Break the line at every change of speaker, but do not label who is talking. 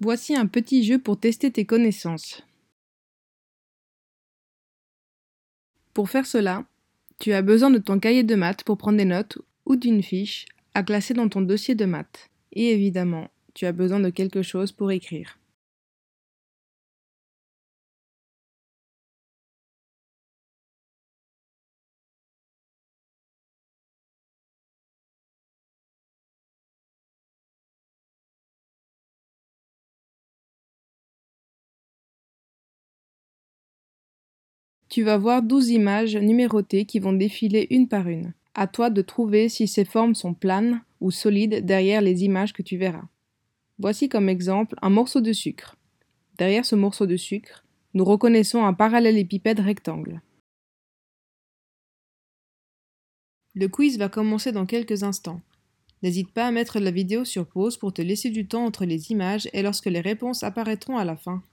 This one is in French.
Voici un petit jeu pour tester tes connaissances. Pour faire cela, tu as besoin de ton cahier de maths pour prendre des notes ou d'une fiche à classer dans ton dossier de maths. Et évidemment, tu as besoin de quelque chose pour écrire. Tu vas voir 12 images numérotées qui vont défiler une par une. À toi de trouver si ces formes sont planes ou solides derrière les images que tu verras. Voici comme exemple un morceau de sucre. Derrière ce morceau de sucre, nous reconnaissons un parallélépipède rectangle. Le quiz va commencer dans quelques instants. N'hésite pas à mettre la vidéo sur pause pour te laisser du temps entre les images et lorsque les réponses apparaîtront à la fin.